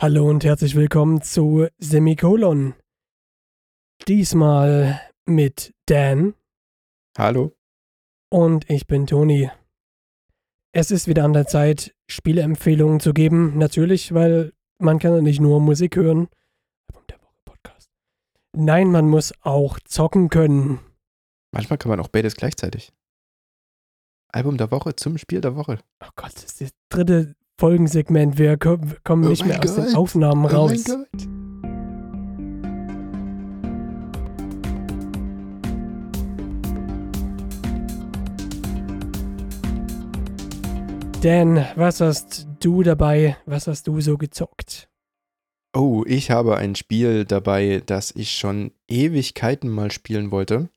Hallo und herzlich willkommen zu Semikolon. Diesmal mit Dan Hallo. und ich bin Toni. Es ist wieder an der Zeit, Spieleempfehlungen zu geben. Natürlich, weil man kann ja nicht nur Musik hören. Album der Woche Podcast. Nein, man muss auch zocken können. Manchmal kann man auch beides gleichzeitig. Album der Woche zum Spiel der Woche. Oh Gott, das ist das dritte Folgensegment. Wir ko- kommen Oh nicht mein mehr aus den Gott. Aufnahmen raus. Oh mein Gott. Dan, was hast du dabei? Was hast du so gezockt? Oh, ich habe ein Spiel dabei, das ich schon Ewigkeiten mal spielen wollte.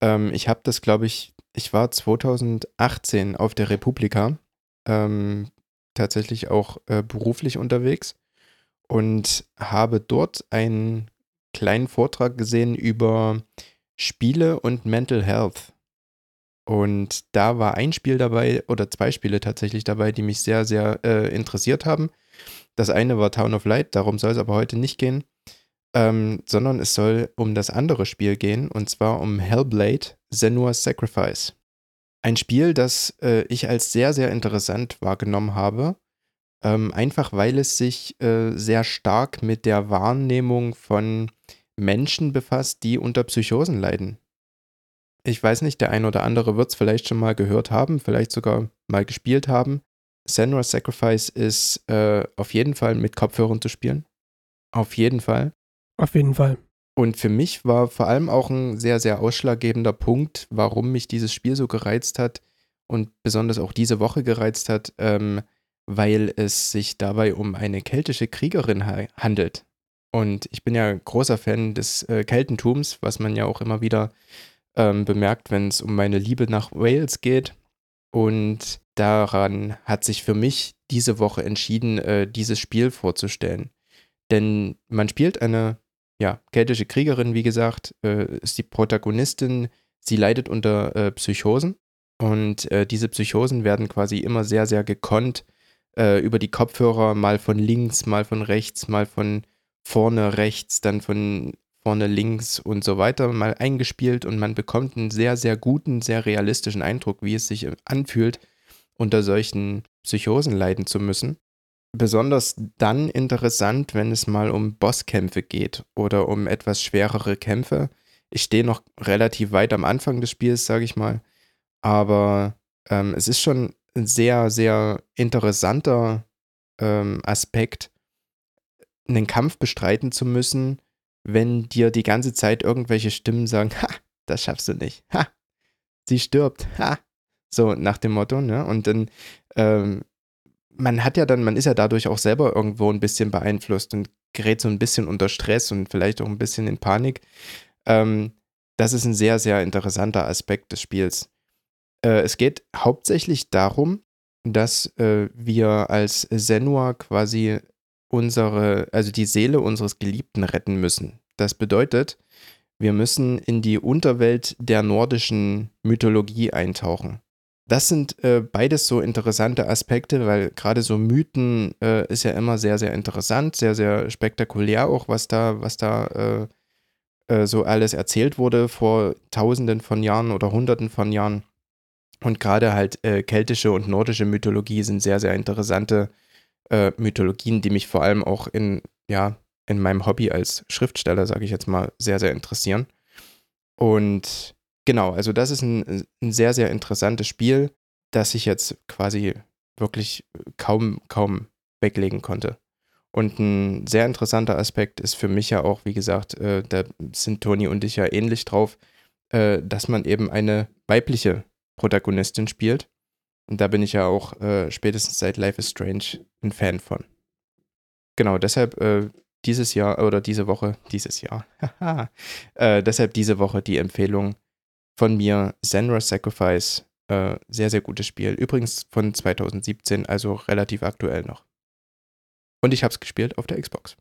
Ähm, ich habe das, glaube ich, ich war 2018 auf der Republika, ähm, tatsächlich auch äh, beruflich unterwegs und habe dort einen kleinen Vortrag gesehen über Spiele und Mental Health. Und da war ein Spiel dabei oder zwei Spiele tatsächlich dabei, die mich sehr, sehr äh, interessiert haben. Das eine war Town of Light, darum soll es aber heute nicht gehen, ähm, sondern es soll um das andere Spiel gehen, und zwar um Hellblade Senua's Sacrifice. Ein Spiel, das äh, ich als sehr, sehr interessant wahrgenommen habe, ähm, einfach weil es sich äh, sehr stark mit der Wahrnehmung von Menschen befasst, die unter Psychosen leiden. Ich weiß nicht, der ein oder andere wird es vielleicht schon mal gehört haben, vielleicht sogar mal gespielt haben. Senua's Sacrifice ist äh, auf jeden Fall mit Kopfhörern zu spielen. Auf jeden Fall. Auf jeden Fall. Und für mich war vor allem auch ein sehr, sehr ausschlaggebender Punkt, warum mich dieses Spiel so gereizt hat und besonders auch diese Woche gereizt hat, ähm, weil es sich dabei um eine keltische Kriegerin ha handelt. Und ich bin ja großer Fan des äh, Keltentums, was man ja auch immer wieder ähm, bemerkt, wenn es um meine Liebe nach Wales geht. Und daran hat sich für mich diese Woche entschieden, äh, dieses Spiel vorzustellen. Denn man spielt eine ja, keltische Kriegerin, wie gesagt, äh, ist die Protagonistin. Sie leidet unter äh, Psychosen und äh, diese Psychosen werden quasi immer sehr, sehr gekonnt äh, über die Kopfhörer, mal von links, mal von rechts, mal von vorne rechts, dann von vorne links und so weiter mal eingespielt und man bekommt einen sehr, sehr guten, sehr realistischen Eindruck, wie es sich anfühlt, unter solchen Psychosen leiden zu müssen besonders dann interessant, wenn es mal um Bosskämpfe geht oder um etwas schwerere Kämpfe. Ich stehe noch relativ weit am Anfang des Spiels, sage ich mal, aber ähm, es ist schon ein sehr, sehr interessanter ähm, Aspekt, einen Kampf bestreiten zu müssen, wenn dir die ganze Zeit irgendwelche Stimmen sagen, ha, das schaffst du nicht, ha, sie stirbt, ha, so nach dem Motto, ne? Und dann ähm, man hat ja dann, man ist ja dadurch auch selber irgendwo ein bisschen beeinflusst und gerät so ein bisschen unter Stress und vielleicht auch ein bisschen in Panik. Ähm, das ist ein sehr, sehr interessanter Aspekt des Spiels. Äh, es geht hauptsächlich darum, dass äh, wir als Senua quasi unsere, also die Seele unseres Geliebten retten müssen. Das bedeutet, wir müssen in die Unterwelt der nordischen Mythologie eintauchen. Das sind äh, beides so interessante Aspekte, weil gerade so Mythen äh, ist ja immer sehr, sehr interessant, sehr, sehr spektakulär auch, was da, was da äh, äh, so alles erzählt wurde vor tausenden von Jahren oder hunderten von Jahren. Und gerade halt äh, keltische und nordische Mythologie sind sehr, sehr interessante äh, Mythologien, die mich vor allem auch in, ja, in meinem Hobby als Schriftsteller, sage ich jetzt mal, sehr, sehr interessieren. Und Genau, also das ist ein, ein sehr, sehr interessantes Spiel, das ich jetzt quasi wirklich kaum, kaum weglegen konnte. Und ein sehr interessanter Aspekt ist für mich ja auch, wie gesagt, äh, da sind Toni und ich ja ähnlich drauf, äh, dass man eben eine weibliche Protagonistin spielt. Und da bin ich ja auch äh, spätestens seit Life is Strange ein Fan von. Genau, deshalb äh, dieses Jahr oder diese Woche, dieses Jahr, haha, äh, deshalb diese Woche die Empfehlung von mir Zenra Sacrifice. Äh, sehr, sehr gutes Spiel. Übrigens von 2017, also relativ aktuell noch. Und ich habe es gespielt auf der Xbox.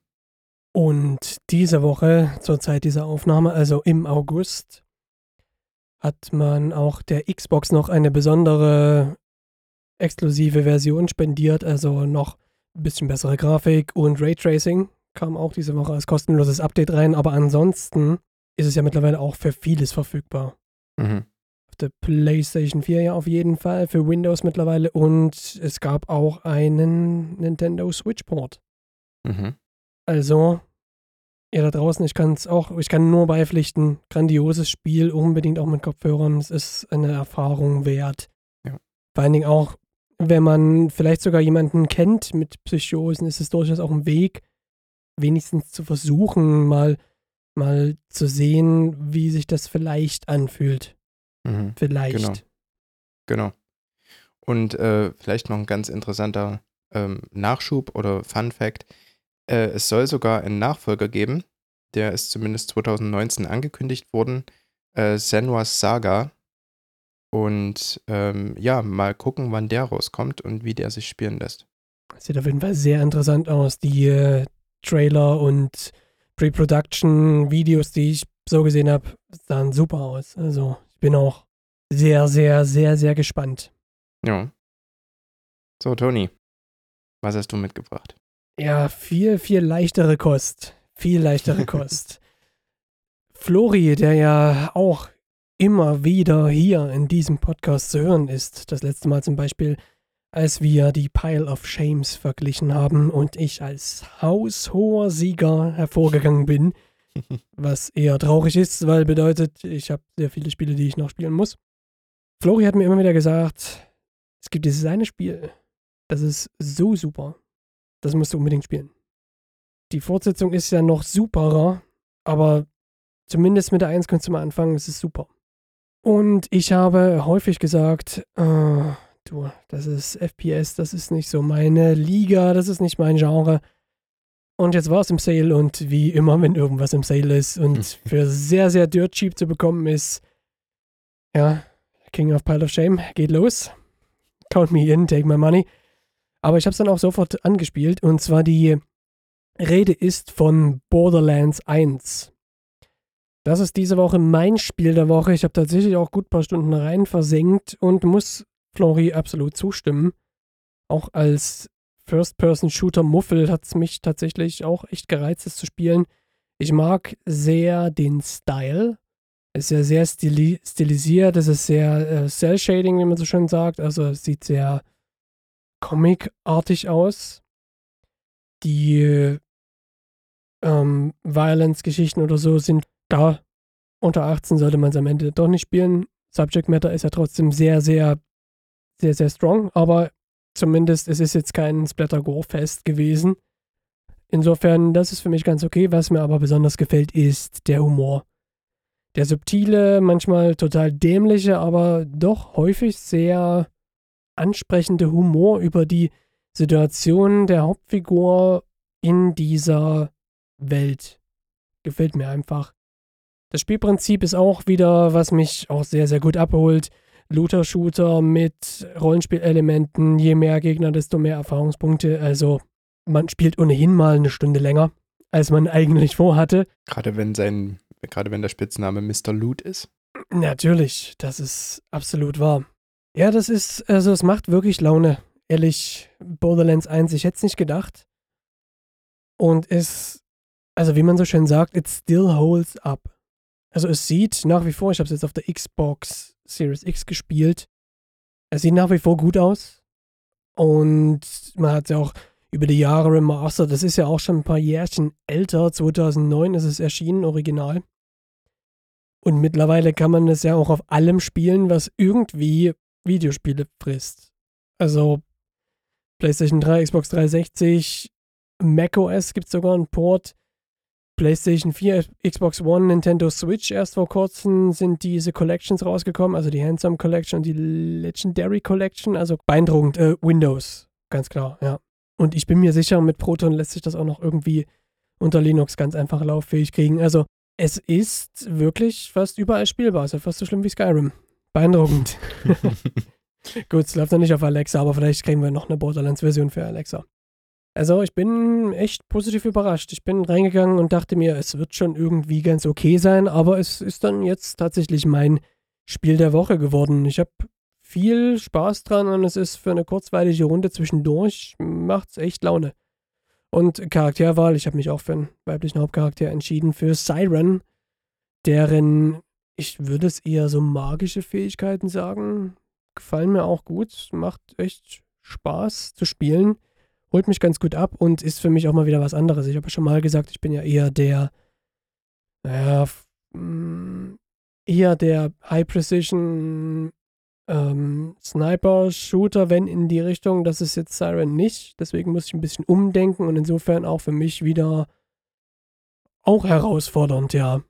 Und diese Woche, zur Zeit dieser Aufnahme, also im August, hat man auch der Xbox noch eine besondere exklusive Version spendiert, also noch bisschen bessere Grafik und Raytracing kam auch diese Woche als kostenloses Update rein, aber ansonsten ist es ja mittlerweile auch für vieles verfügbar. Mhm. Auf der PlayStation 4 ja auf jeden Fall, für Windows mittlerweile und es gab auch einen Nintendo Switch Port. Mhm. Also, ihr da draußen, ich kann es auch, ich kann nur beipflichten, grandioses Spiel, unbedingt auch mit Kopfhörern, es ist eine Erfahrung wert. Ja. Vor allen Dingen auch, wenn man vielleicht sogar jemanden kennt mit Psychosen, ist es durchaus auch ein Weg, wenigstens zu versuchen, mal, mal zu sehen, wie sich das vielleicht anfühlt. Mhm. Vielleicht. Genau. Genau. Und äh, vielleicht noch ein ganz interessanter ähm, Nachschub oder Fun Fact. Äh, es soll sogar einen Nachfolger geben. Der ist zumindest 2019 angekündigt worden. Äh, Senua's Saga. Und ähm, ja, mal gucken, wann der rauskommt und wie der sich spielen lässt. Sieht auf jeden Fall sehr interessant aus. Die äh, Trailer und Pre-Production-Videos, die ich so gesehen habe, sahen super aus. Also ich bin auch sehr, sehr, sehr, sehr gespannt. Ja. So, Toni, was hast du mitgebracht? Ja, viel, viel leichtere Kost. Viel leichtere Kost. Flori, der ja auch immer wieder hier in diesem Podcast zu hören ist. Das letzte Mal zum Beispiel, als wir die Pile of Shames verglichen haben und ich als haushoher Sieger hervorgegangen bin. Was eher traurig ist, weil bedeutet, ich habe sehr viele Spiele, die ich noch spielen muss. Flori hat mir immer wieder gesagt, es gibt dieses eine Spiel, das ist so super. Das musst du unbedingt spielen. Die Fortsetzung ist ja noch superer, aber zumindest mit der 1 kannst du mal anfangen, es ist super. Und ich habe häufig gesagt, äh, du, das ist FPS, das ist nicht so meine Liga, das ist nicht mein Genre. Und jetzt war es im Sale und wie immer, wenn irgendwas im Sale ist und für sehr, sehr dirt cheap zu bekommen ist, ja, King of Pile of Shame, geht los. Count me in, take my money. Aber ich habe es dann auch sofort angespielt und zwar die Rede ist von Borderlands 1. Das ist diese Woche mein Spiel der Woche. Ich habe tatsächlich auch gut ein paar Stunden rein versenkt und muss Flori absolut zustimmen. Auch als First-Person-Shooter-Muffel hat es mich tatsächlich auch echt gereizt, es zu spielen. Ich mag sehr den Style. Es ist ja sehr stili stilisiert, es ist sehr äh, Cell-Shading, wie man so schön sagt. Also es sieht sehr comic-artig aus. Die ähm, Violence-Geschichten oder so sind da. Unter 18 sollte man es am Ende doch nicht spielen. Subject Matter ist ja trotzdem sehr, sehr, sehr, sehr strong, aber zumindest es ist jetzt kein Splatter-Gore-Fest gewesen. Insofern, das ist für mich ganz okay. Was mir aber besonders gefällt, ist der Humor. Der subtile, manchmal total dämliche, aber doch häufig sehr ansprechende Humor über die Situation der Hauptfigur in dieser Welt. Gefällt mir einfach. Das Spielprinzip ist auch wieder, was mich auch sehr, sehr gut abholt. Looter-Shooter mit Rollenspielelementen. Je mehr Gegner, desto mehr Erfahrungspunkte. Also, man spielt ohnehin mal eine Stunde länger, als man eigentlich vorhatte. Gerade wenn sein, gerade wenn der Spitzname Mr. Loot ist. Natürlich, das ist absolut wahr. Ja, das ist, also es macht wirklich Laune. Ehrlich, Borderlands 1, ich hätte es nicht gedacht. Und es, also wie man so schön sagt, it still holds up. Also es sieht nach wie vor, ich habe es jetzt auf der Xbox Series X gespielt, es sieht nach wie vor gut aus. Und man hat ja auch über die Jahre remastered. Das ist ja auch schon ein paar Jährchen älter. 2009 ist es erschienen, original. Und mittlerweile kann man es ja auch auf allem spielen, was irgendwie Videospiele frisst. Also PlayStation 3, Xbox 360, macOS gibt es sogar einen Port. PlayStation 4, Xbox One, Nintendo Switch erst vor kurzem sind diese Collections rausgekommen, also die Handsome Collection und die Legendary Collection, also beeindruckend. Äh, Windows, ganz klar, ja. Und ich bin mir sicher, mit Proton lässt sich das auch noch irgendwie unter Linux ganz einfach lauffähig kriegen. Also es ist wirklich fast überall spielbar, also fast so schlimm wie Skyrim. Beeindruckend. Gut, es läuft noch nicht auf Alexa, aber vielleicht kriegen wir noch eine Borderlands-Version für Alexa. Also ich bin echt positiv überrascht. Ich bin reingegangen und dachte mir, es wird schon irgendwie ganz okay sein, aber es ist dann jetzt tatsächlich mein Spiel der Woche geworden. Ich habe viel Spaß dran und es ist für eine kurzweilige Runde zwischendurch, macht es echt Laune. Und Charakterwahl, ich habe mich auch für einen weiblichen Hauptcharakter entschieden, für Siren, deren, ich würde es eher so magische Fähigkeiten sagen, gefallen mir auch gut, macht echt Spaß zu spielen, holt mich ganz gut ab und ist für mich auch mal wieder was anderes. Ich habe ja schon mal gesagt, ich bin ja eher der, naja, mm, eher der High Precision ähm, Sniper-Shooter, wenn in die Richtung. Das ist jetzt Siren nicht. Deswegen muss ich ein bisschen umdenken und insofern auch für mich wieder auch herausfordernd, ja.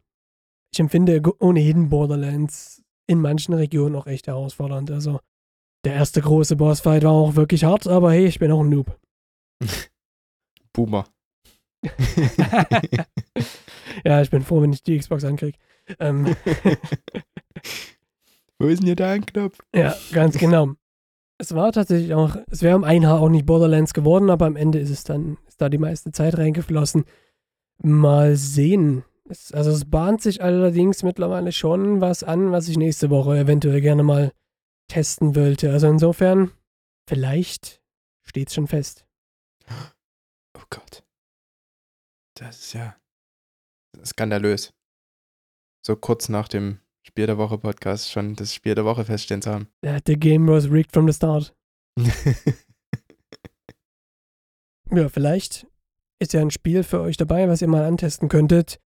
Ich empfinde ohnehin Borderlands in manchen Regionen auch echt herausfordernd. Also der erste große Bossfight war auch wirklich hart, aber hey, ich bin auch ein Noob. Boomer. ja, ich bin froh, wenn ich die Xbox ankriege. Ähm, Wo ist denn hier der Anknopf? Ja, ganz genau. Es war tatsächlich auch, es wäre um ein Haar auch nicht Borderlands geworden, aber am Ende ist es dann, ist da die meiste Zeit reingeflossen. Mal sehen. Es, also es bahnt sich allerdings mittlerweile schon was an, was ich nächste Woche eventuell gerne mal testen wollte. Also insofern, vielleicht steht es schon fest. Oh Gott. Das ist ja skandalös. So kurz nach dem Spiel der Woche Podcast schon das Spiel der Woche feststehen zu haben. The game was rigged from the start. ja, vielleicht ist ja ein Spiel für euch dabei, was ihr mal antesten könntet,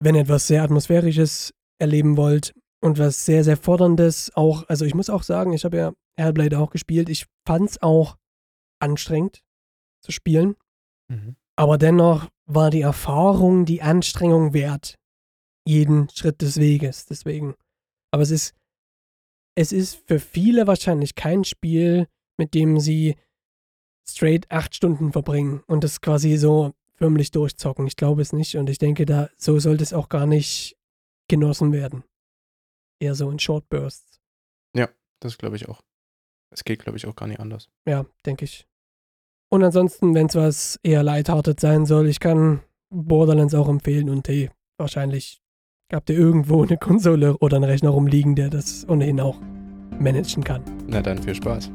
wenn ihr etwas sehr Atmosphärisches erleben wollt und was sehr, sehr Forderndes. Auch, also ich muss auch sagen, ich habe ja Hellblade auch gespielt. Ich fand es auch anstrengend zu spielen. Mhm. Aber dennoch war die Erfahrung die Anstrengung wert jeden Schritt des Weges. Deswegen. Aber es ist, es ist für viele wahrscheinlich kein Spiel, mit dem sie straight acht Stunden verbringen und das quasi so förmlich durchzocken. Ich glaube es nicht und ich denke, da so sollte es auch gar nicht genossen werden. Eher so in Short Bursts. Ja, das glaube ich auch. Es geht, glaube ich, auch gar nicht anders. Ja, denke ich. Und ansonsten, wenn es was eher lighthearted sein soll, ich kann Borderlands auch empfehlen und hey, wahrscheinlich Habt ihr irgendwo eine Konsole oder einen Rechner rumliegen, der das ohnehin auch managen kann? Na dann viel Spaß.